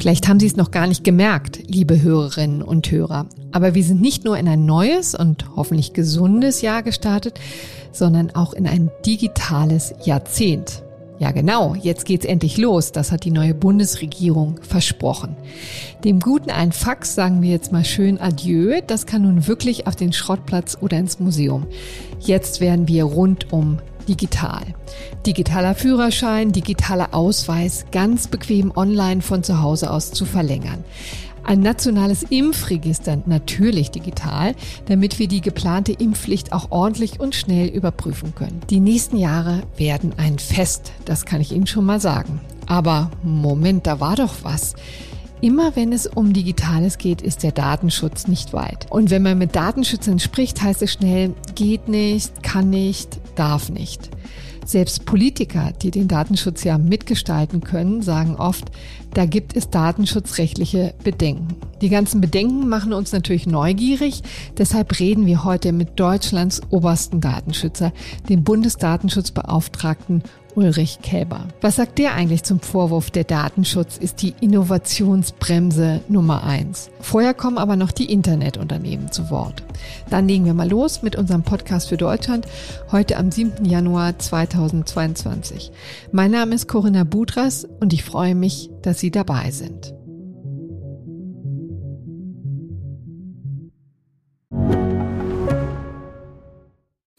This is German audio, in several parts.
Vielleicht haben Sie es noch gar nicht gemerkt, liebe Hörerinnen und Hörer. Aber wir sind nicht nur in ein neues und hoffentlich gesundes Jahr gestartet, sondern auch in ein digitales Jahrzehnt. Ja genau, jetzt geht's endlich los. Das hat die neue Bundesregierung versprochen. Dem Guten ein Fax sagen wir jetzt mal schön Adieu. Das kann nun wirklich auf den Schrottplatz oder ins Museum. Jetzt werden wir rundum digital. Digitaler Führerschein, digitaler Ausweis, ganz bequem online von zu Hause aus zu verlängern. Ein nationales Impfregister natürlich digital, damit wir die geplante Impfpflicht auch ordentlich und schnell überprüfen können. Die nächsten Jahre werden ein Fest, das kann ich Ihnen schon mal sagen. Aber Moment, da war doch was. Immer wenn es um Digitales geht, ist der Datenschutz nicht weit. Und wenn man mit Datenschützern spricht, heißt es schnell, geht nicht, kann nicht, darf nicht. Selbst Politiker, die den Datenschutz ja mitgestalten können, sagen oft, da gibt es datenschutzrechtliche Bedenken. Die ganzen Bedenken machen uns natürlich neugierig. Deshalb reden wir heute mit Deutschlands obersten Datenschützer, dem Bundesdatenschutzbeauftragten Ulrich Käber. Was sagt der eigentlich zum Vorwurf, der Datenschutz ist die Innovationsbremse Nummer eins? Vorher kommen aber noch die Internetunternehmen zu Wort. Dann legen wir mal los mit unserem Podcast für Deutschland, heute am 7. Januar 2022. Mein Name ist Corinna Budras und ich freue mich, dass Sie dabei sind.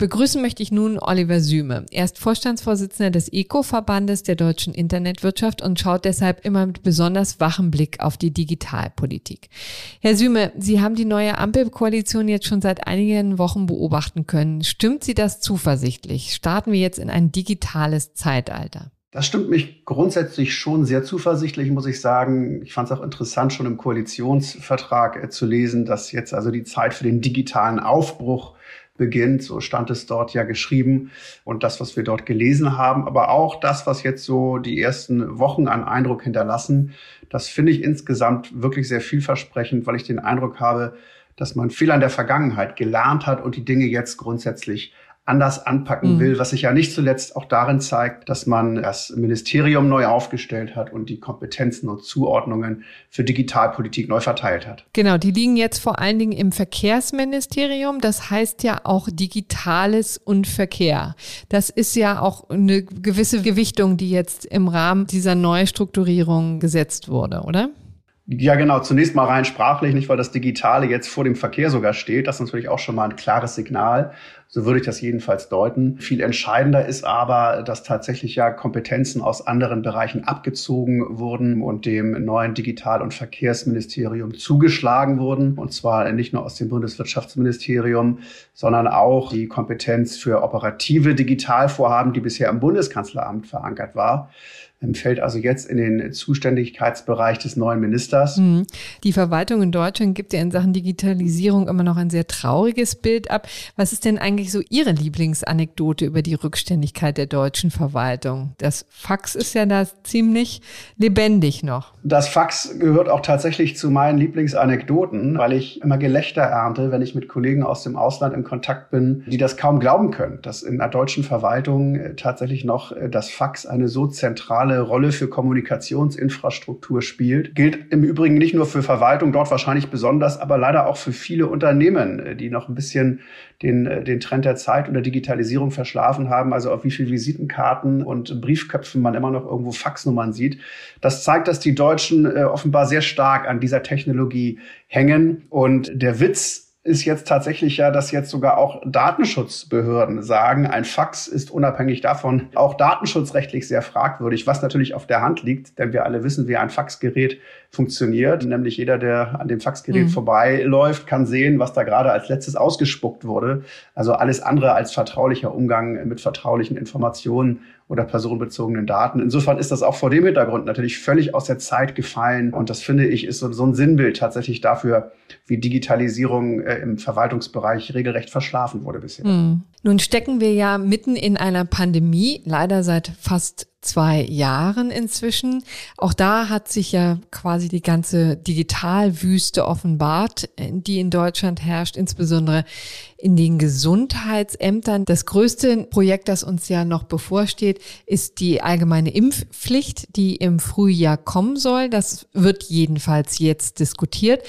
Begrüßen möchte ich nun Oliver Süme. Er ist Vorstandsvorsitzender des ECO-Verbandes der deutschen Internetwirtschaft und schaut deshalb immer mit besonders wachem Blick auf die Digitalpolitik. Herr Süme, Sie haben die neue Ampelkoalition jetzt schon seit einigen Wochen beobachten können. Stimmt Sie das zuversichtlich? Starten wir jetzt in ein digitales Zeitalter? Das stimmt mich grundsätzlich schon sehr zuversichtlich, muss ich sagen. Ich fand es auch interessant, schon im Koalitionsvertrag äh, zu lesen, dass jetzt also die Zeit für den digitalen Aufbruch beginnt. So stand es dort ja geschrieben. Und das, was wir dort gelesen haben, aber auch das, was jetzt so die ersten Wochen an Eindruck hinterlassen, das finde ich insgesamt wirklich sehr vielversprechend, weil ich den Eindruck habe, dass man viel an der Vergangenheit gelernt hat und die Dinge jetzt grundsätzlich anders anpacken mhm. will, was sich ja nicht zuletzt auch darin zeigt, dass man das Ministerium neu aufgestellt hat und die Kompetenzen und Zuordnungen für Digitalpolitik neu verteilt hat. Genau, die liegen jetzt vor allen Dingen im Verkehrsministerium. Das heißt ja auch Digitales und Verkehr. Das ist ja auch eine gewisse Gewichtung, die jetzt im Rahmen dieser Neustrukturierung gesetzt wurde, oder? Ja, genau. Zunächst mal rein sprachlich, nicht weil das Digitale jetzt vor dem Verkehr sogar steht. Das ist natürlich auch schon mal ein klares Signal. So würde ich das jedenfalls deuten. Viel entscheidender ist aber, dass tatsächlich ja Kompetenzen aus anderen Bereichen abgezogen wurden und dem neuen Digital- und Verkehrsministerium zugeschlagen wurden. Und zwar nicht nur aus dem Bundeswirtschaftsministerium, sondern auch die Kompetenz für operative Digitalvorhaben, die bisher im Bundeskanzleramt verankert war fällt also jetzt in den Zuständigkeitsbereich des neuen Ministers. Mhm. Die Verwaltung in Deutschland gibt ja in Sachen Digitalisierung immer noch ein sehr trauriges Bild ab. Was ist denn eigentlich so Ihre Lieblingsanekdote über die Rückständigkeit der deutschen Verwaltung? Das Fax ist ja da ziemlich lebendig noch. Das Fax gehört auch tatsächlich zu meinen Lieblingsanekdoten, weil ich immer Gelächter ernte, wenn ich mit Kollegen aus dem Ausland in Kontakt bin, die das kaum glauben können, dass in der deutschen Verwaltung äh, tatsächlich noch äh, das Fax eine so zentrale Rolle für Kommunikationsinfrastruktur spielt. Gilt im Übrigen nicht nur für Verwaltung, dort wahrscheinlich besonders, aber leider auch für viele Unternehmen, äh, die noch ein bisschen den, den Trend der Zeit und der Digitalisierung verschlafen haben. Also auf wie viele Visitenkarten und Briefköpfen man immer noch irgendwo Faxnummern sieht. Das zeigt, dass die Deutschen äh, offenbar sehr stark an dieser Technologie hängen. Und der Witz ist jetzt tatsächlich ja, dass jetzt sogar auch Datenschutzbehörden sagen, ein Fax ist unabhängig davon auch datenschutzrechtlich sehr fragwürdig, was natürlich auf der Hand liegt, denn wir alle wissen, wie ein Faxgerät funktioniert. Nämlich jeder, der an dem Faxgerät mhm. vorbeiläuft, kann sehen, was da gerade als letztes ausgespuckt wurde. Also alles andere als vertraulicher Umgang mit vertraulichen Informationen oder personenbezogenen Daten. Insofern ist das auch vor dem Hintergrund natürlich völlig aus der Zeit gefallen. Und das finde ich ist so, so ein Sinnbild tatsächlich dafür, wie Digitalisierung äh, im Verwaltungsbereich regelrecht verschlafen wurde bisher. Mhm. Nun stecken wir ja mitten in einer Pandemie, leider seit fast zwei Jahren inzwischen. Auch da hat sich ja quasi die ganze Digitalwüste offenbart, die in Deutschland herrscht, insbesondere in den Gesundheitsämtern. Das größte Projekt, das uns ja noch bevorsteht, ist die allgemeine Impfpflicht, die im Frühjahr kommen soll. Das wird jedenfalls jetzt diskutiert.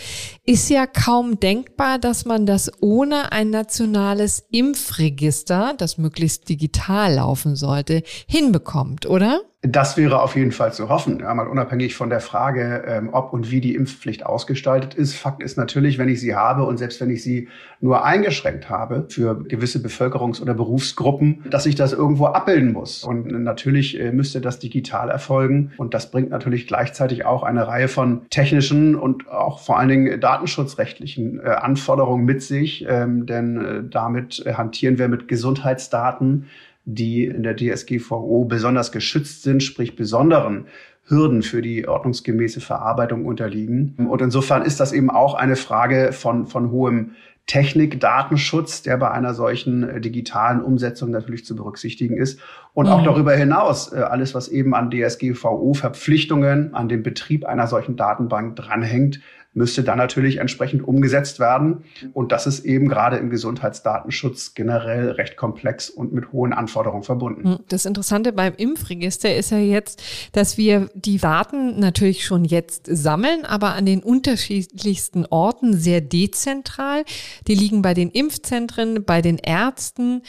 Ist ja kaum denkbar, dass man das ohne ein nationales Impfregister, das möglichst digital laufen sollte, hinbekommt, oder? Das wäre auf jeden Fall zu hoffen, ja, mal unabhängig von der Frage, ähm, ob und wie die Impfpflicht ausgestaltet ist. Fakt ist natürlich, wenn ich sie habe und selbst wenn ich sie nur eingeschränkt habe für gewisse Bevölkerungs- oder Berufsgruppen, dass ich das irgendwo abbilden muss. Und natürlich äh, müsste das digital erfolgen. Und das bringt natürlich gleichzeitig auch eine Reihe von technischen und auch vor allen Dingen datenschutzrechtlichen äh, Anforderungen mit sich. Ähm, denn äh, damit hantieren wir mit Gesundheitsdaten die in der DSGVO besonders geschützt sind, sprich besonderen Hürden für die ordnungsgemäße Verarbeitung unterliegen. Und insofern ist das eben auch eine Frage von, von hohem Technikdatenschutz, der bei einer solchen äh, digitalen Umsetzung natürlich zu berücksichtigen ist. Und auch mhm. darüber hinaus äh, alles, was eben an DSGVO-Verpflichtungen, an den Betrieb einer solchen Datenbank dranhängt, müsste dann natürlich entsprechend umgesetzt werden. Und das ist eben gerade im Gesundheitsdatenschutz generell recht komplex und mit hohen Anforderungen verbunden. Hm, das Interessante beim Impfregister ist ja jetzt, dass wir die Daten natürlich schon jetzt sammeln, aber an den unterschiedlichsten Orten sehr dezentral. Die liegen bei den Impfzentren, bei den Ärzten,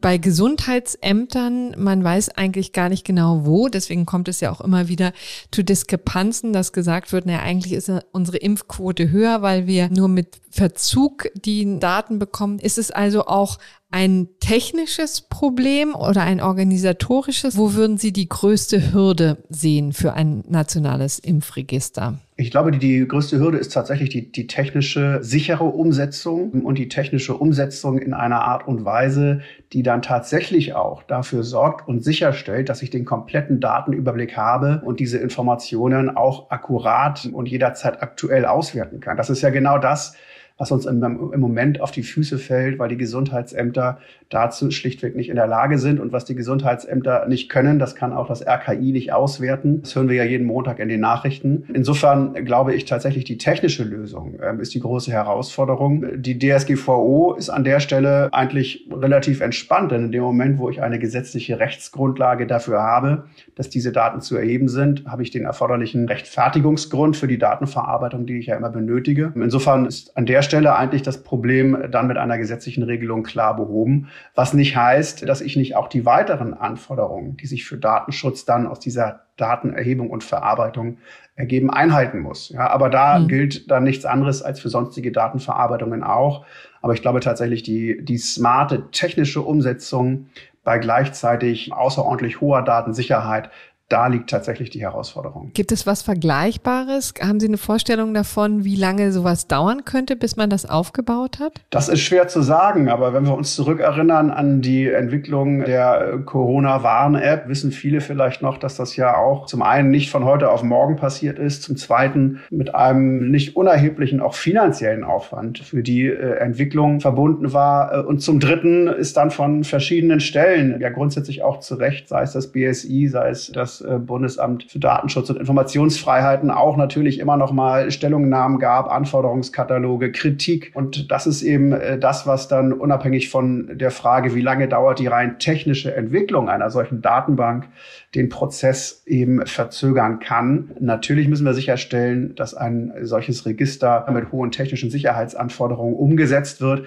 bei Gesundheitsämtern. Man weiß eigentlich gar nicht genau wo. Deswegen kommt es ja auch immer wieder zu Diskrepanzen, dass gesagt wird, naja, eigentlich ist unsere Impf Quote höher, weil wir nur mit Verzug die Daten bekommen. Ist es also auch ein technisches Problem oder ein organisatorisches? Wo würden Sie die größte Hürde sehen für ein nationales Impfregister? Ich glaube, die, die größte Hürde ist tatsächlich die, die technische sichere Umsetzung und die technische Umsetzung in einer Art und Weise, die dann tatsächlich auch dafür sorgt und sicherstellt, dass ich den kompletten Datenüberblick habe und diese Informationen auch akkurat und jederzeit aktuell auswerten kann. Das ist ja genau das, was uns im, im Moment auf die Füße fällt, weil die Gesundheitsämter dazu schlichtweg nicht in der Lage sind. Und was die Gesundheitsämter nicht können, das kann auch das RKI nicht auswerten. Das hören wir ja jeden Montag in den Nachrichten. Insofern glaube ich tatsächlich, die technische Lösung ähm, ist die große Herausforderung. Die DSGVO ist an der Stelle eigentlich relativ entspannt, denn in dem Moment, wo ich eine gesetzliche Rechtsgrundlage dafür habe, dass diese Daten zu erheben sind, habe ich den erforderlichen Rechtfertigungsgrund für die Datenverarbeitung, die ich ja immer benötige. Insofern ist an der Stelle eigentlich das Problem dann mit einer gesetzlichen Regelung klar behoben, was nicht heißt, dass ich nicht auch die weiteren Anforderungen, die sich für Datenschutz dann aus dieser Datenerhebung und Verarbeitung ergeben, einhalten muss. Ja, aber da mhm. gilt dann nichts anderes als für sonstige Datenverarbeitungen auch. Aber ich glaube tatsächlich, die, die smarte technische Umsetzung bei gleichzeitig außerordentlich hoher Datensicherheit da liegt tatsächlich die Herausforderung. Gibt es was Vergleichbares? Haben Sie eine Vorstellung davon, wie lange sowas dauern könnte, bis man das aufgebaut hat? Das ist schwer zu sagen, aber wenn wir uns zurückerinnern an die Entwicklung der Corona-Warn-App, wissen viele vielleicht noch, dass das ja auch zum einen nicht von heute auf morgen passiert ist, zum zweiten mit einem nicht unerheblichen, auch finanziellen Aufwand für die äh, Entwicklung verbunden war äh, und zum dritten ist dann von verschiedenen Stellen, ja grundsätzlich auch zu Recht, sei es das BSI, sei es das äh, Bundesamt für Datenschutz und Informationsfreiheiten auch natürlich immer noch mal Stellungnahmen gab, Anforderungskataloge, Kritik. Und das ist eben äh, das, was dann unabhängig von der Frage, wie lange dauert die rein technische Entwicklung einer solchen Datenbank, den Prozess eben verzögern kann. Natürlich müssen wir sicherstellen, dass ein solches Register mit hohen technischen Sicherheitsanforderungen umgesetzt wird.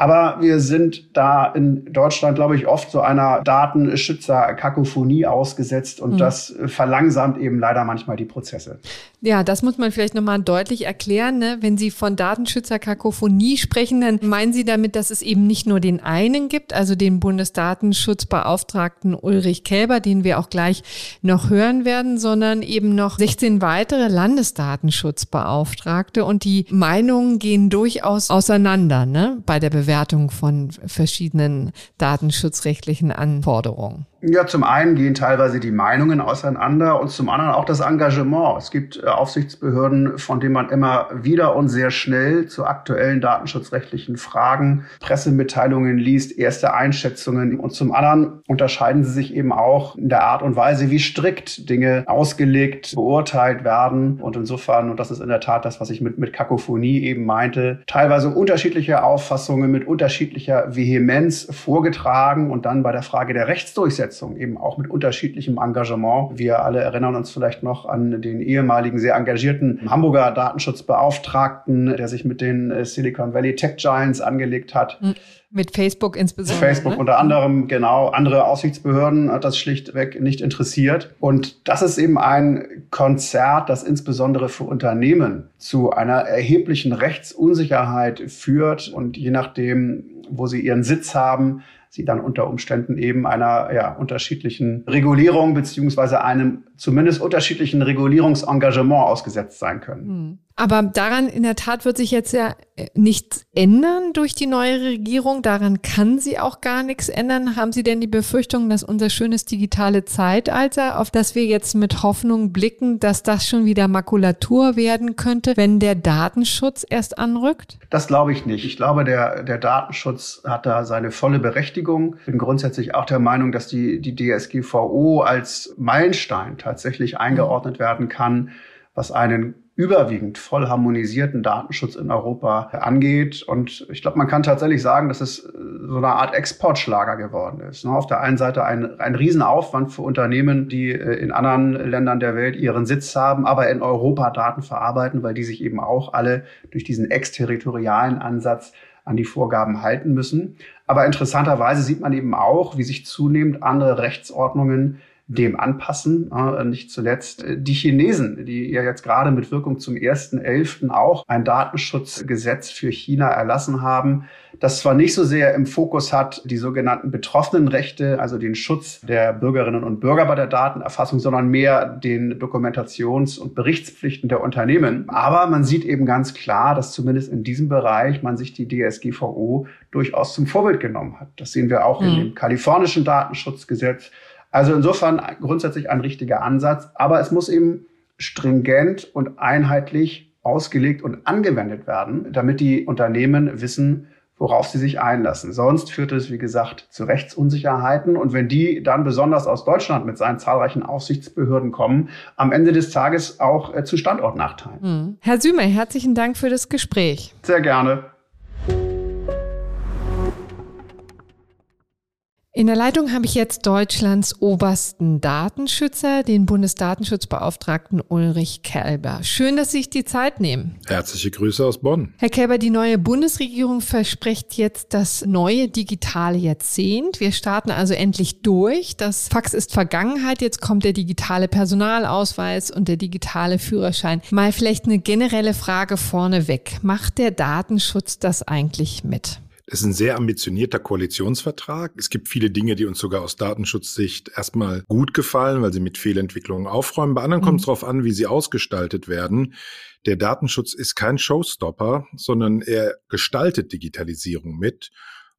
Aber wir sind da in Deutschland, glaube ich, oft so einer Datenschützer-Kakophonie ausgesetzt und mhm. das verlangsamt eben leider manchmal die Prozesse. Ja, das muss man vielleicht nochmal deutlich erklären. Ne? Wenn Sie von Datenschützer-Kakophonie sprechen, dann meinen Sie damit, dass es eben nicht nur den einen gibt, also den Bundesdatenschutzbeauftragten Ulrich Kälber, den wir auch gleich noch hören werden, sondern eben noch 16 weitere Landesdatenschutzbeauftragte und die Meinungen gehen durchaus auseinander ne? bei der Bewertung von verschiedenen datenschutzrechtlichen Anforderungen. Ja, zum einen gehen teilweise die Meinungen auseinander und zum anderen auch das Engagement. Es gibt äh, Aufsichtsbehörden, von denen man immer wieder und sehr schnell zu aktuellen datenschutzrechtlichen Fragen Pressemitteilungen liest, erste Einschätzungen. Und zum anderen unterscheiden sie sich eben auch in der Art und Weise, wie strikt Dinge ausgelegt, beurteilt werden. Und insofern, und das ist in der Tat das, was ich mit, mit Kakophonie eben meinte, teilweise unterschiedliche Auffassungen mit unterschiedlicher Vehemenz vorgetragen und dann bei der Frage der Rechtsdurchsetzung Umsetzung, eben auch mit unterschiedlichem Engagement. Wir alle erinnern uns vielleicht noch an den ehemaligen sehr engagierten Hamburger Datenschutzbeauftragten, der sich mit den äh, Silicon Valley Tech Giants angelegt hat. Mhm. Mit Facebook insbesondere. Facebook ne? unter anderem, genau. Andere Aufsichtsbehörden hat das schlichtweg nicht interessiert. Und das ist eben ein Konzert, das insbesondere für Unternehmen zu einer erheblichen Rechtsunsicherheit führt. Und je nachdem, wo sie ihren Sitz haben, sie dann unter Umständen eben einer ja, unterschiedlichen Regulierung beziehungsweise einem zumindest unterschiedlichen Regulierungsengagement ausgesetzt sein können. Hm. Aber daran in der Tat wird sich jetzt ja äh, nichts ändern durch die neue Regierung. Daran kann sie auch gar nichts ändern. Haben Sie denn die Befürchtung, dass unser schönes digitale Zeitalter, auf das wir jetzt mit Hoffnung blicken, dass das schon wieder Makulatur werden könnte, wenn der Datenschutz erst anrückt? Das glaube ich nicht. Ich glaube, der, der Datenschutz hat da seine volle Berechtigung. Ich bin grundsätzlich auch der Meinung, dass die, die DSGVO als Meilenstein tatsächlich eingeordnet werden kann, was einen überwiegend voll harmonisierten Datenschutz in Europa angeht. Und ich glaube, man kann tatsächlich sagen, dass es äh, so eine Art Exportschlager geworden ist. Ne, auf der einen Seite ein, ein Riesenaufwand für Unternehmen, die äh, in anderen Ländern der Welt ihren Sitz haben, aber in Europa Daten verarbeiten, weil die sich eben auch alle durch diesen exterritorialen Ansatz an die Vorgaben halten müssen. Aber interessanterweise sieht man eben auch, wie sich zunehmend andere Rechtsordnungen dem anpassen. Äh, nicht zuletzt äh, die Chinesen, die ja jetzt gerade mit Wirkung zum 1.11. auch ein Datenschutzgesetz für China erlassen haben, das zwar nicht so sehr im Fokus hat, die sogenannten betroffenen Rechte, also den Schutz der Bürgerinnen und Bürger bei der Datenerfassung, sondern mehr den Dokumentations- und Berichtspflichten der Unternehmen. Aber man sieht eben ganz klar, dass zumindest in diesem Bereich man sich die DSGVO durchaus zum Vorbild genommen hat. Das sehen wir auch mhm. in dem kalifornischen Datenschutzgesetz. Also insofern grundsätzlich ein richtiger Ansatz, aber es muss eben stringent und einheitlich ausgelegt und angewendet werden, damit die Unternehmen wissen, worauf sie sich einlassen. Sonst führt es, wie gesagt, zu Rechtsunsicherheiten. Und wenn die dann besonders aus Deutschland mit seinen zahlreichen Aufsichtsbehörden kommen, am Ende des Tages auch äh, zu Standortnachteilen. Mhm. Herr Sümer, herzlichen Dank für das Gespräch. Sehr gerne. In der Leitung habe ich jetzt Deutschlands obersten Datenschützer, den Bundesdatenschutzbeauftragten Ulrich Kelber. Schön, dass Sie sich die Zeit nehmen. Herzliche Grüße aus Bonn. Herr Kelber, die neue Bundesregierung verspricht jetzt das neue digitale Jahrzehnt. Wir starten also endlich durch. Das Fax ist Vergangenheit. Jetzt kommt der digitale Personalausweis und der digitale Führerschein. Mal vielleicht eine generelle Frage vorneweg. Macht der Datenschutz das eigentlich mit? Es ist ein sehr ambitionierter Koalitionsvertrag. Es gibt viele Dinge, die uns sogar aus Datenschutzsicht erstmal gut gefallen, weil sie mit Fehlentwicklungen aufräumen. Bei anderen mhm. kommt es darauf an, wie sie ausgestaltet werden. Der Datenschutz ist kein Showstopper, sondern er gestaltet Digitalisierung mit.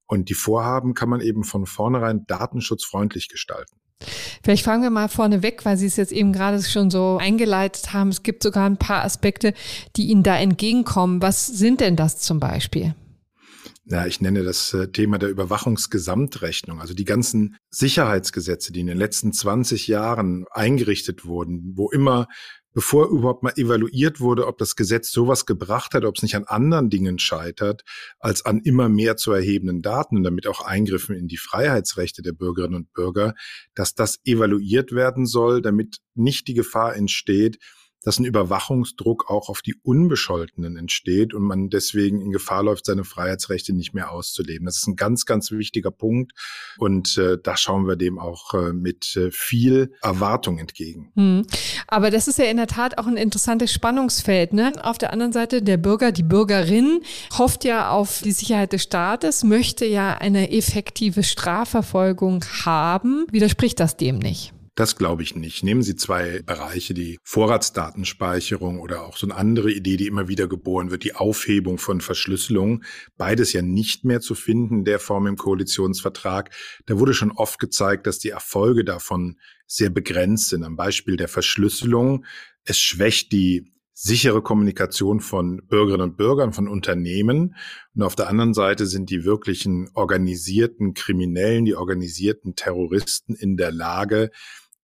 Und die Vorhaben kann man eben von vornherein datenschutzfreundlich gestalten. Vielleicht fangen wir mal vorne weg, weil Sie es jetzt eben gerade schon so eingeleitet haben. Es gibt sogar ein paar Aspekte, die Ihnen da entgegenkommen. Was sind denn das zum Beispiel? Ja, ich nenne das äh, Thema der Überwachungsgesamtrechnung, also die ganzen Sicherheitsgesetze, die in den letzten 20 Jahren eingerichtet wurden, wo immer bevor überhaupt mal evaluiert wurde, ob das Gesetz sowas gebracht hat, ob es nicht an anderen Dingen scheitert, als an immer mehr zu erhebenden Daten und damit auch Eingriffen in die Freiheitsrechte der Bürgerinnen und Bürger, dass das evaluiert werden soll, damit nicht die Gefahr entsteht, dass ein Überwachungsdruck auch auf die Unbescholtenen entsteht und man deswegen in Gefahr läuft, seine Freiheitsrechte nicht mehr auszuleben. Das ist ein ganz, ganz wichtiger Punkt und äh, da schauen wir dem auch äh, mit äh, viel Erwartung entgegen. Hm. Aber das ist ja in der Tat auch ein interessantes Spannungsfeld. Ne? Auf der anderen Seite der Bürger, die Bürgerin hofft ja auf die Sicherheit des Staates, möchte ja eine effektive Strafverfolgung haben. Widerspricht das dem nicht? Das glaube ich nicht. Nehmen Sie zwei Bereiche, die Vorratsdatenspeicherung oder auch so eine andere Idee, die immer wieder geboren wird, die Aufhebung von Verschlüsselung. Beides ja nicht mehr zu finden, der Form im Koalitionsvertrag. Da wurde schon oft gezeigt, dass die Erfolge davon sehr begrenzt sind. Am Beispiel der Verschlüsselung. Es schwächt die sichere Kommunikation von Bürgerinnen und Bürgern, von Unternehmen. Und auf der anderen Seite sind die wirklichen organisierten Kriminellen, die organisierten Terroristen in der Lage,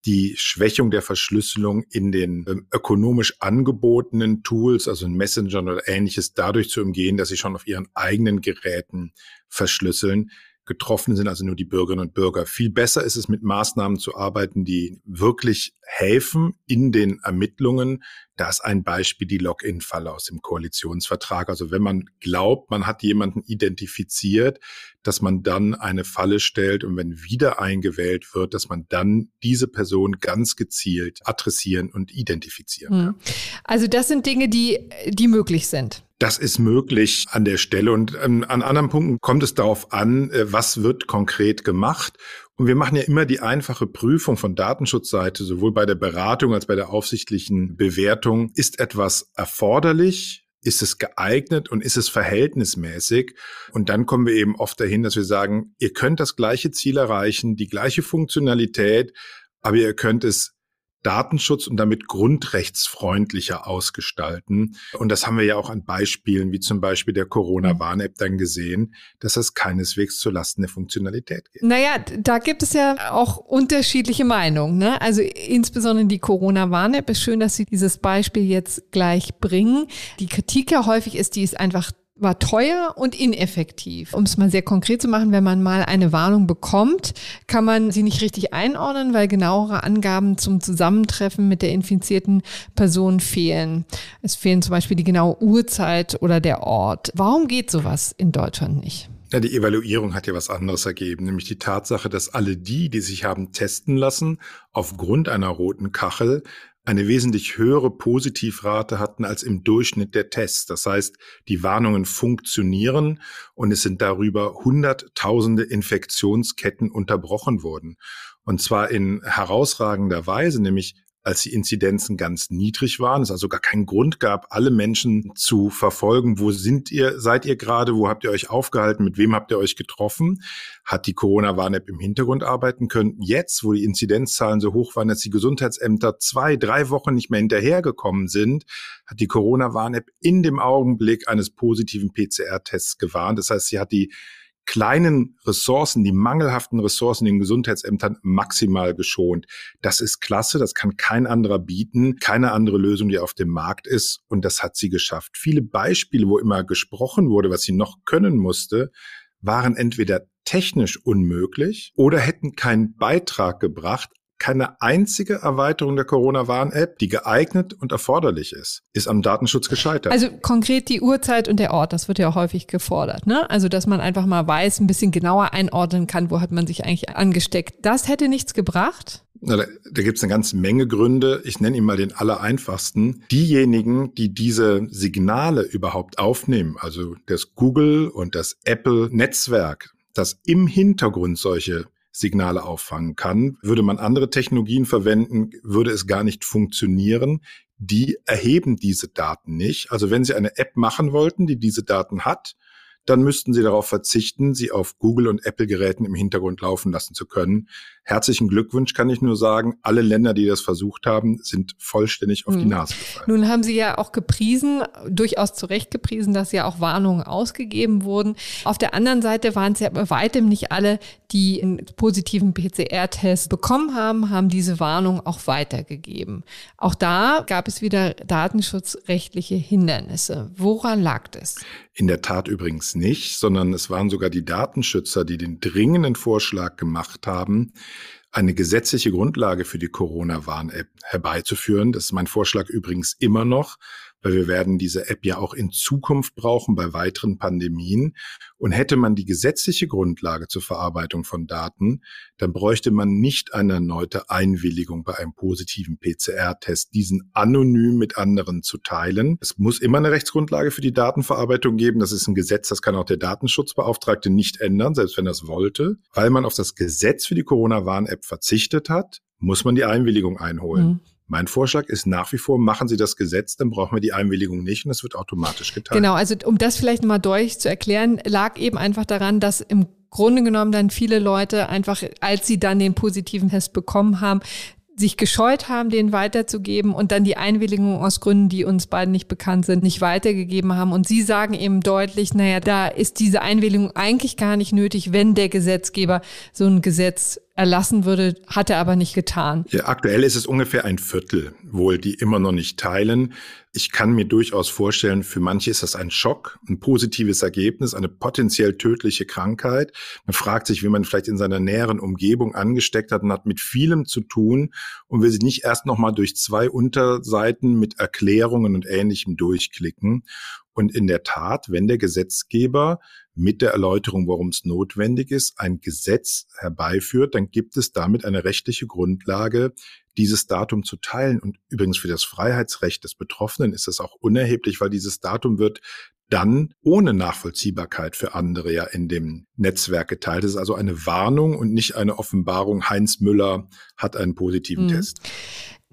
die Schwächung der Verschlüsselung in den ähm, ökonomisch angebotenen Tools, also in Messengern oder ähnliches, dadurch zu umgehen, dass sie schon auf ihren eigenen Geräten verschlüsseln. Getroffen sind also nur die Bürgerinnen und Bürger. Viel besser ist es, mit Maßnahmen zu arbeiten, die wirklich helfen in den Ermittlungen. Da ist ein Beispiel die Login-Falle aus dem Koalitionsvertrag. Also wenn man glaubt, man hat jemanden identifiziert, dass man dann eine Falle stellt und wenn wieder eingewählt wird, dass man dann diese Person ganz gezielt adressieren und identifizieren hm. kann. Also das sind Dinge, die, die möglich sind. Das ist möglich an der Stelle. Und ähm, an anderen Punkten kommt es darauf an, äh, was wird konkret gemacht. Und wir machen ja immer die einfache Prüfung von Datenschutzseite, sowohl bei der Beratung als bei der aufsichtlichen Bewertung. Ist etwas erforderlich? Ist es geeignet und ist es verhältnismäßig? Und dann kommen wir eben oft dahin, dass wir sagen, ihr könnt das gleiche Ziel erreichen, die gleiche Funktionalität, aber ihr könnt es Datenschutz und damit grundrechtsfreundlicher ausgestalten. Und das haben wir ja auch an Beispielen wie zum Beispiel der Corona-Warn-App dann gesehen, dass das keineswegs zu Lasten der Funktionalität geht. Naja, da gibt es ja auch unterschiedliche Meinungen. Ne? Also insbesondere die Corona-Warn-App ist schön, dass Sie dieses Beispiel jetzt gleich bringen. Die Kritik ja häufig ist, die ist einfach war teuer und ineffektiv. Um es mal sehr konkret zu machen, wenn man mal eine Warnung bekommt, kann man sie nicht richtig einordnen, weil genauere Angaben zum Zusammentreffen mit der infizierten Person fehlen. Es fehlen zum Beispiel die genaue Uhrzeit oder der Ort. Warum geht sowas in Deutschland nicht? Ja, die Evaluierung hat ja was anderes ergeben, nämlich die Tatsache, dass alle die, die sich haben testen lassen, aufgrund einer roten Kachel eine wesentlich höhere Positivrate hatten als im Durchschnitt der Tests. Das heißt, die Warnungen funktionieren und es sind darüber hunderttausende Infektionsketten unterbrochen worden. Und zwar in herausragender Weise, nämlich als die Inzidenzen ganz niedrig waren, es also gar keinen Grund gab, alle Menschen zu verfolgen, wo sind ihr, seid ihr gerade, wo habt ihr euch aufgehalten, mit wem habt ihr euch getroffen, hat die Corona-Warn-App im Hintergrund arbeiten können. Jetzt, wo die Inzidenzzahlen so hoch waren, dass die Gesundheitsämter zwei, drei Wochen nicht mehr hinterhergekommen sind, hat die Corona-Warn-App in dem Augenblick eines positiven PCR-Tests gewarnt. Das heißt, sie hat die kleinen Ressourcen, die mangelhaften Ressourcen in den Gesundheitsämtern maximal geschont. Das ist klasse, das kann kein anderer bieten, keine andere Lösung, die auf dem Markt ist und das hat sie geschafft. Viele Beispiele, wo immer gesprochen wurde, was sie noch können musste, waren entweder technisch unmöglich oder hätten keinen Beitrag gebracht, keine einzige Erweiterung der Corona-Warn-App, die geeignet und erforderlich ist, ist am Datenschutz gescheitert. Also konkret die Uhrzeit und der Ort, das wird ja häufig gefordert. Ne? Also dass man einfach mal weiß, ein bisschen genauer einordnen kann, wo hat man sich eigentlich angesteckt. Das hätte nichts gebracht? Na, da da gibt es eine ganze Menge Gründe. Ich nenne ihn mal den allereinfachsten. Diejenigen, die diese Signale überhaupt aufnehmen, also das Google und das Apple-Netzwerk, das im Hintergrund solche Signale auffangen kann. Würde man andere Technologien verwenden, würde es gar nicht funktionieren. Die erheben diese Daten nicht. Also wenn Sie eine App machen wollten, die diese Daten hat, dann müssten Sie darauf verzichten, sie auf Google und Apple Geräten im Hintergrund laufen lassen zu können. Herzlichen Glückwunsch kann ich nur sagen. Alle Länder, die das versucht haben, sind vollständig auf hm. die Nase gefallen. Nun haben Sie ja auch gepriesen, durchaus zu Recht gepriesen, dass ja auch Warnungen ausgegeben wurden. Auf der anderen Seite waren es ja bei weitem nicht alle, die einen positiven PCR-Test bekommen haben, haben diese Warnung auch weitergegeben. Auch da gab es wieder datenschutzrechtliche Hindernisse. Woran lag das? In der Tat übrigens nicht, sondern es waren sogar die Datenschützer, die den dringenden Vorschlag gemacht haben, eine gesetzliche Grundlage für die Corona-Warn-App herbeizuführen. Das ist mein Vorschlag übrigens immer noch weil wir werden diese App ja auch in Zukunft brauchen bei weiteren Pandemien. Und hätte man die gesetzliche Grundlage zur Verarbeitung von Daten, dann bräuchte man nicht eine erneute Einwilligung bei einem positiven PCR-Test, diesen anonym mit anderen zu teilen. Es muss immer eine Rechtsgrundlage für die Datenverarbeitung geben. Das ist ein Gesetz, das kann auch der Datenschutzbeauftragte nicht ändern, selbst wenn er es wollte. Weil man auf das Gesetz für die Corona-Warn-App verzichtet hat, muss man die Einwilligung einholen. Mhm. Mein Vorschlag ist nach wie vor, machen Sie das Gesetz, dann brauchen wir die Einwilligung nicht und es wird automatisch getan. Genau, also um das vielleicht mal durch zu erklären, lag eben einfach daran, dass im Grunde genommen dann viele Leute einfach, als sie dann den positiven Test bekommen haben, sich gescheut haben, den weiterzugeben und dann die Einwilligung aus Gründen, die uns beiden nicht bekannt sind, nicht weitergegeben haben. Und Sie sagen eben deutlich, naja, da ist diese Einwilligung eigentlich gar nicht nötig, wenn der Gesetzgeber so ein Gesetz erlassen würde, hat er aber nicht getan. Ja, aktuell ist es ungefähr ein Viertel, wohl die immer noch nicht teilen. Ich kann mir durchaus vorstellen, für manche ist das ein Schock, ein positives Ergebnis, eine potenziell tödliche Krankheit. Man fragt sich, wie man vielleicht in seiner näheren Umgebung angesteckt hat und hat mit vielem zu tun und will sich nicht erst noch mal durch zwei Unterseiten mit Erklärungen und Ähnlichem durchklicken. Und in der Tat, wenn der Gesetzgeber mit der Erläuterung, warum es notwendig ist, ein Gesetz herbeiführt, dann gibt es damit eine rechtliche Grundlage, dieses Datum zu teilen. Und übrigens für das Freiheitsrecht des Betroffenen ist das auch unerheblich, weil dieses Datum wird dann ohne Nachvollziehbarkeit für andere ja in dem Netzwerk geteilt. Es ist also eine Warnung und nicht eine Offenbarung. Heinz Müller hat einen positiven mhm. Test.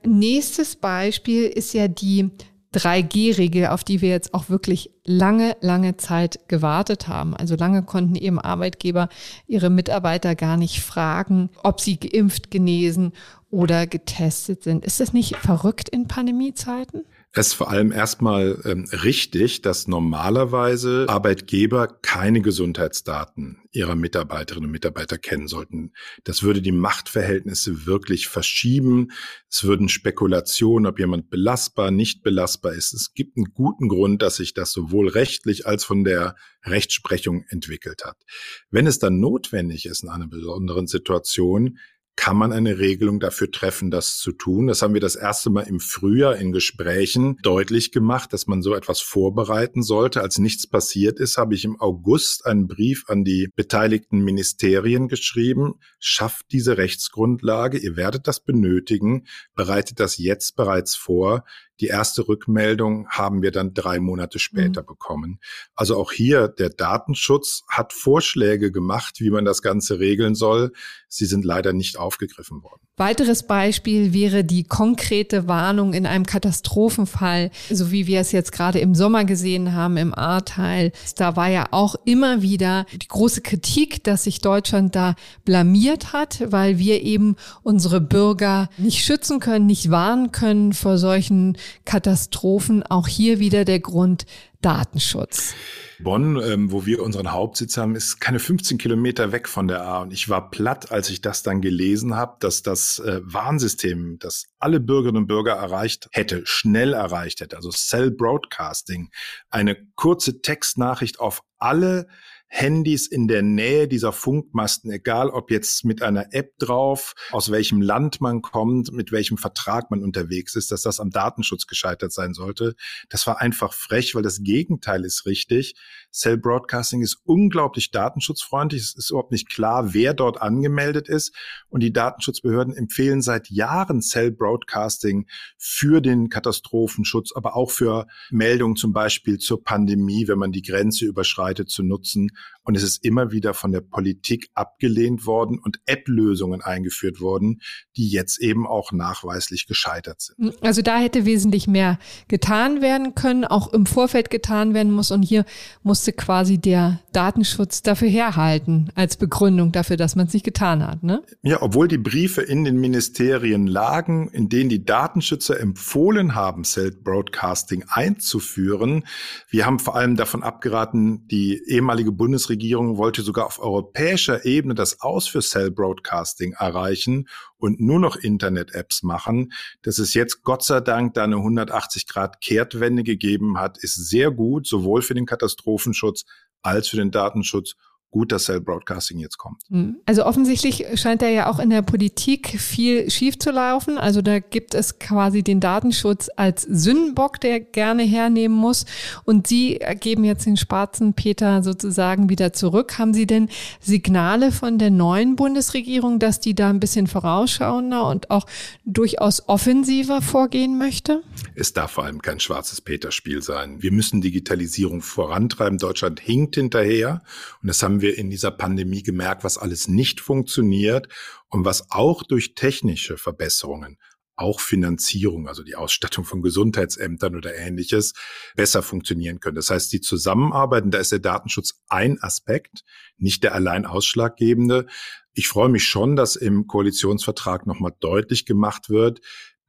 Nächstes Beispiel ist ja die 3G-Regel, auf die wir jetzt auch wirklich lange, lange Zeit gewartet haben. Also lange konnten eben Arbeitgeber ihre Mitarbeiter gar nicht fragen, ob sie geimpft, genesen oder getestet sind. Ist das nicht verrückt in Pandemiezeiten? Es ist vor allem erstmal ähm, richtig, dass normalerweise Arbeitgeber keine Gesundheitsdaten ihrer Mitarbeiterinnen und Mitarbeiter kennen sollten. Das würde die Machtverhältnisse wirklich verschieben. Es würden Spekulationen, ob jemand belastbar, nicht belastbar ist. Es gibt einen guten Grund, dass sich das sowohl rechtlich als von der Rechtsprechung entwickelt hat. Wenn es dann notwendig ist in einer besonderen Situation, kann man eine Regelung dafür treffen, das zu tun. Das haben wir das erste Mal im Frühjahr in Gesprächen deutlich gemacht, dass man so etwas vorbereiten sollte. Als nichts passiert ist, habe ich im August einen Brief an die beteiligten Ministerien geschrieben. Schafft diese Rechtsgrundlage. Ihr werdet das benötigen. Bereitet das jetzt bereits vor. Die erste Rückmeldung haben wir dann drei Monate später mhm. bekommen. Also auch hier, der Datenschutz hat Vorschläge gemacht, wie man das Ganze regeln soll. Sie sind leider nicht aufgegriffen worden. Weiteres Beispiel wäre die konkrete Warnung in einem Katastrophenfall, so wie wir es jetzt gerade im Sommer gesehen haben im Ahrteil. Da war ja auch immer wieder die große Kritik, dass sich Deutschland da blamiert hat, weil wir eben unsere Bürger nicht schützen können, nicht warnen können vor solchen Katastrophen. Auch hier wieder der Grund Datenschutz. Bonn, ähm, wo wir unseren Hauptsitz haben, ist keine 15 Kilometer weg von der A. Und ich war platt, als ich das dann gelesen habe, dass das äh, Warnsystem, das alle Bürgerinnen und Bürger erreicht hätte, schnell erreicht hätte, also Cell Broadcasting, eine kurze Textnachricht auf alle Handys in der Nähe dieser Funkmasten, egal ob jetzt mit einer App drauf, aus welchem Land man kommt, mit welchem Vertrag man unterwegs ist, dass das am Datenschutz gescheitert sein sollte. Das war einfach frech, weil das Gegenteil ist richtig. Cell Broadcasting ist unglaublich datenschutzfreundlich. Es ist überhaupt nicht klar, wer dort angemeldet ist. Und die Datenschutzbehörden empfehlen seit Jahren Cell Broadcasting für den Katastrophenschutz, aber auch für Meldungen zum Beispiel zur Pandemie, wenn man die Grenze überschreitet, zu nutzen. Und es ist immer wieder von der Politik abgelehnt worden und App-Lösungen eingeführt worden, die jetzt eben auch nachweislich gescheitert sind. Also da hätte wesentlich mehr getan werden können, auch im Vorfeld getan werden muss. Und hier musste quasi der Datenschutz dafür herhalten, als Begründung dafür, dass man es nicht getan hat. Ne? Ja, obwohl die Briefe in den Ministerien lagen, in denen die Datenschützer empfohlen haben, Cell Broadcasting einzuführen. Wir haben vor allem davon abgeraten, die ehemalige Bundesregierung wollte sogar auf europäischer Ebene das Aus für Cell Broadcasting erreichen und nur noch Internet-Apps machen. Dass es jetzt Gott sei Dank da eine 180 Grad Kehrtwende gegeben hat, ist sehr gut, sowohl für den Katastrophenschutz als für den Datenschutz gut, dass Cell Broadcasting jetzt kommt. Hm. Also offensichtlich scheint da ja auch in der Politik viel schief zu laufen. Also da gibt es quasi den Datenschutz als Sündenbock, der gerne hernehmen muss. Und Sie geben jetzt den schwarzen Peter sozusagen wieder zurück. Haben Sie denn Signale von der neuen Bundesregierung, dass die da ein bisschen vorausschauender und auch durchaus offensiver vorgehen möchte? Es darf vor allem kein schwarzes Peter-Spiel sein. Wir müssen Digitalisierung vorantreiben. Deutschland hinkt hinterher. Und das haben wir in dieser Pandemie gemerkt, was alles nicht funktioniert und was auch durch technische Verbesserungen auch Finanzierung, also die Ausstattung von Gesundheitsämtern oder ähnliches, besser funktionieren können. Das heißt, die Zusammenarbeit, da ist der Datenschutz ein Aspekt, nicht der allein ausschlaggebende. Ich freue mich schon, dass im Koalitionsvertrag nochmal deutlich gemacht wird,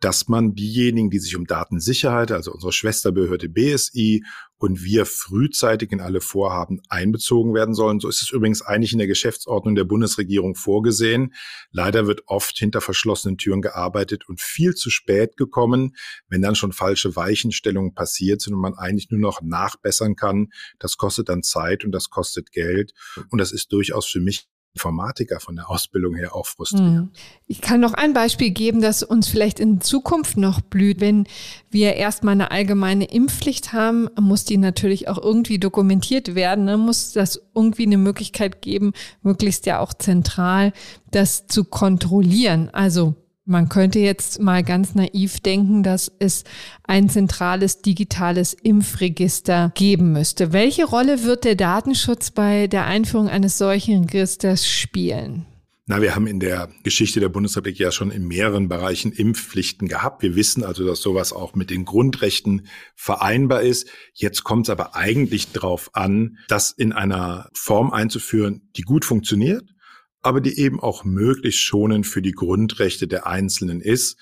dass man diejenigen, die sich um Datensicherheit, also unsere Schwesterbehörde BSI und wir frühzeitig in alle Vorhaben einbezogen werden sollen. So ist es übrigens eigentlich in der Geschäftsordnung der Bundesregierung vorgesehen. Leider wird oft hinter verschlossenen Türen gearbeitet und viel zu spät gekommen, wenn dann schon falsche Weichenstellungen passiert sind und man eigentlich nur noch nachbessern kann. Das kostet dann Zeit und das kostet Geld. Und das ist durchaus für mich Informatiker von der Ausbildung her auch frustrieren. Hm. Ich kann noch ein Beispiel geben, das uns vielleicht in Zukunft noch blüht. Wenn wir erstmal eine allgemeine Impfpflicht haben, muss die natürlich auch irgendwie dokumentiert werden. Dann muss das irgendwie eine Möglichkeit geben, möglichst ja auch zentral das zu kontrollieren. Also man könnte jetzt mal ganz naiv denken, dass es ein zentrales digitales Impfregister geben müsste. Welche Rolle wird der Datenschutz bei der Einführung eines solchen Registers spielen? Na, wir haben in der Geschichte der Bundesrepublik ja schon in mehreren Bereichen Impfpflichten gehabt. Wir wissen also, dass sowas auch mit den Grundrechten vereinbar ist. Jetzt kommt es aber eigentlich darauf an, das in einer Form einzuführen, die gut funktioniert aber die eben auch möglichst schonend für die Grundrechte der Einzelnen ist.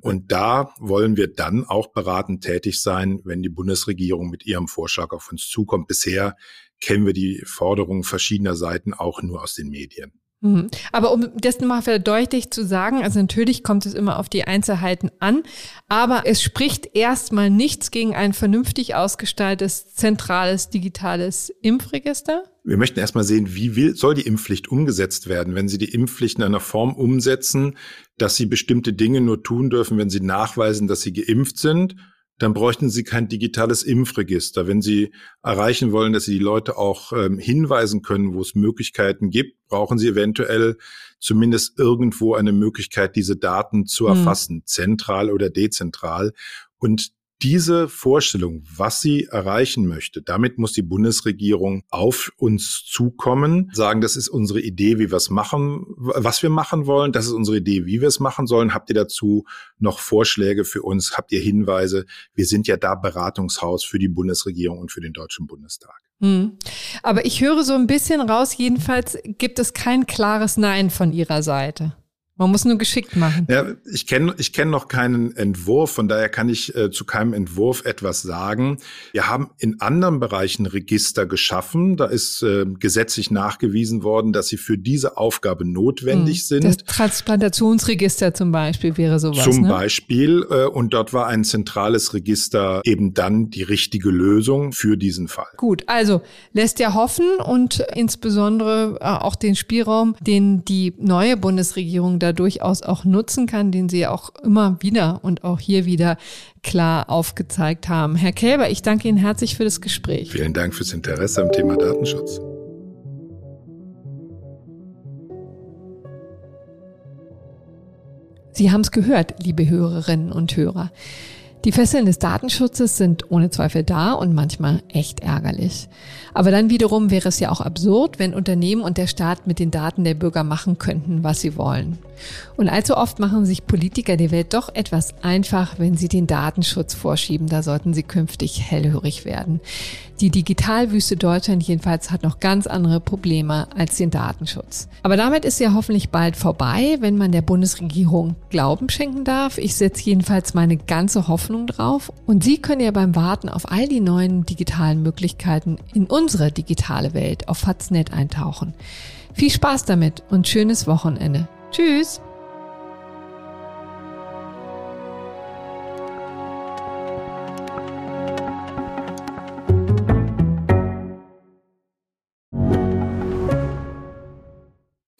Und da wollen wir dann auch beratend tätig sein, wenn die Bundesregierung mit ihrem Vorschlag auf uns zukommt. Bisher kennen wir die Forderungen verschiedener Seiten auch nur aus den Medien. Mhm. Aber um das mal deutlich zu sagen, also natürlich kommt es immer auf die Einzelheiten an, aber es spricht erstmal nichts gegen ein vernünftig ausgestaltetes, zentrales, digitales Impfregister. Wir möchten erstmal sehen, wie will, soll die Impfpflicht umgesetzt werden, wenn Sie die Impfpflicht in einer Form umsetzen, dass Sie bestimmte Dinge nur tun dürfen, wenn Sie nachweisen, dass Sie geimpft sind dann bräuchten Sie kein digitales Impfregister. Wenn Sie erreichen wollen, dass Sie die Leute auch ähm, hinweisen können, wo es Möglichkeiten gibt, brauchen Sie eventuell zumindest irgendwo eine Möglichkeit, diese Daten zu hm. erfassen, hm. zentral oder dezentral. Und diese Vorstellung, was sie erreichen möchte, damit muss die Bundesregierung auf uns zukommen, sagen, das ist unsere Idee, wie wir es machen, was wir machen wollen, das ist unsere Idee, wie wir es machen sollen. Habt ihr dazu noch Vorschläge für uns? Habt ihr Hinweise? Wir sind ja da Beratungshaus für die Bundesregierung und für den Deutschen Bundestag. Hm. Aber ich höre so ein bisschen raus, jedenfalls gibt es kein klares Nein von Ihrer Seite. Man muss nur geschickt machen. Ja, ich kenne ich kenn noch keinen Entwurf, von daher kann ich äh, zu keinem Entwurf etwas sagen. Wir haben in anderen Bereichen Register geschaffen. Da ist äh, gesetzlich nachgewiesen worden, dass sie für diese Aufgabe notwendig hm, sind. Das Transplantationsregister zum Beispiel wäre sowas. Zum ne? Beispiel. Äh, und dort war ein zentrales Register eben dann die richtige Lösung für diesen Fall. Gut, also lässt ja hoffen und insbesondere äh, auch den Spielraum, den die neue Bundesregierung da durchaus auch nutzen kann, den Sie auch immer wieder und auch hier wieder klar aufgezeigt haben. Herr Kälber, ich danke Ihnen herzlich für das Gespräch. Vielen Dank fürs Interesse am Thema Datenschutz. Sie haben es gehört, liebe Hörerinnen und Hörer. Die Fesseln des Datenschutzes sind ohne Zweifel da und manchmal echt ärgerlich. Aber dann wiederum wäre es ja auch absurd, wenn Unternehmen und der Staat mit den Daten der Bürger machen könnten, was sie wollen. Und allzu oft machen sich Politiker der Welt doch etwas einfach, wenn sie den Datenschutz vorschieben. Da sollten sie künftig hellhörig werden. Die Digitalwüste Deutschland jedenfalls hat noch ganz andere Probleme als den Datenschutz. Aber damit ist ja hoffentlich bald vorbei, wenn man der Bundesregierung Glauben schenken darf. Ich setze jedenfalls meine ganze Hoffnung drauf. Und Sie können ja beim Warten auf all die neuen digitalen Möglichkeiten in unsere digitale Welt auf Faznet eintauchen. Viel Spaß damit und schönes Wochenende. Tschüss!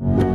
you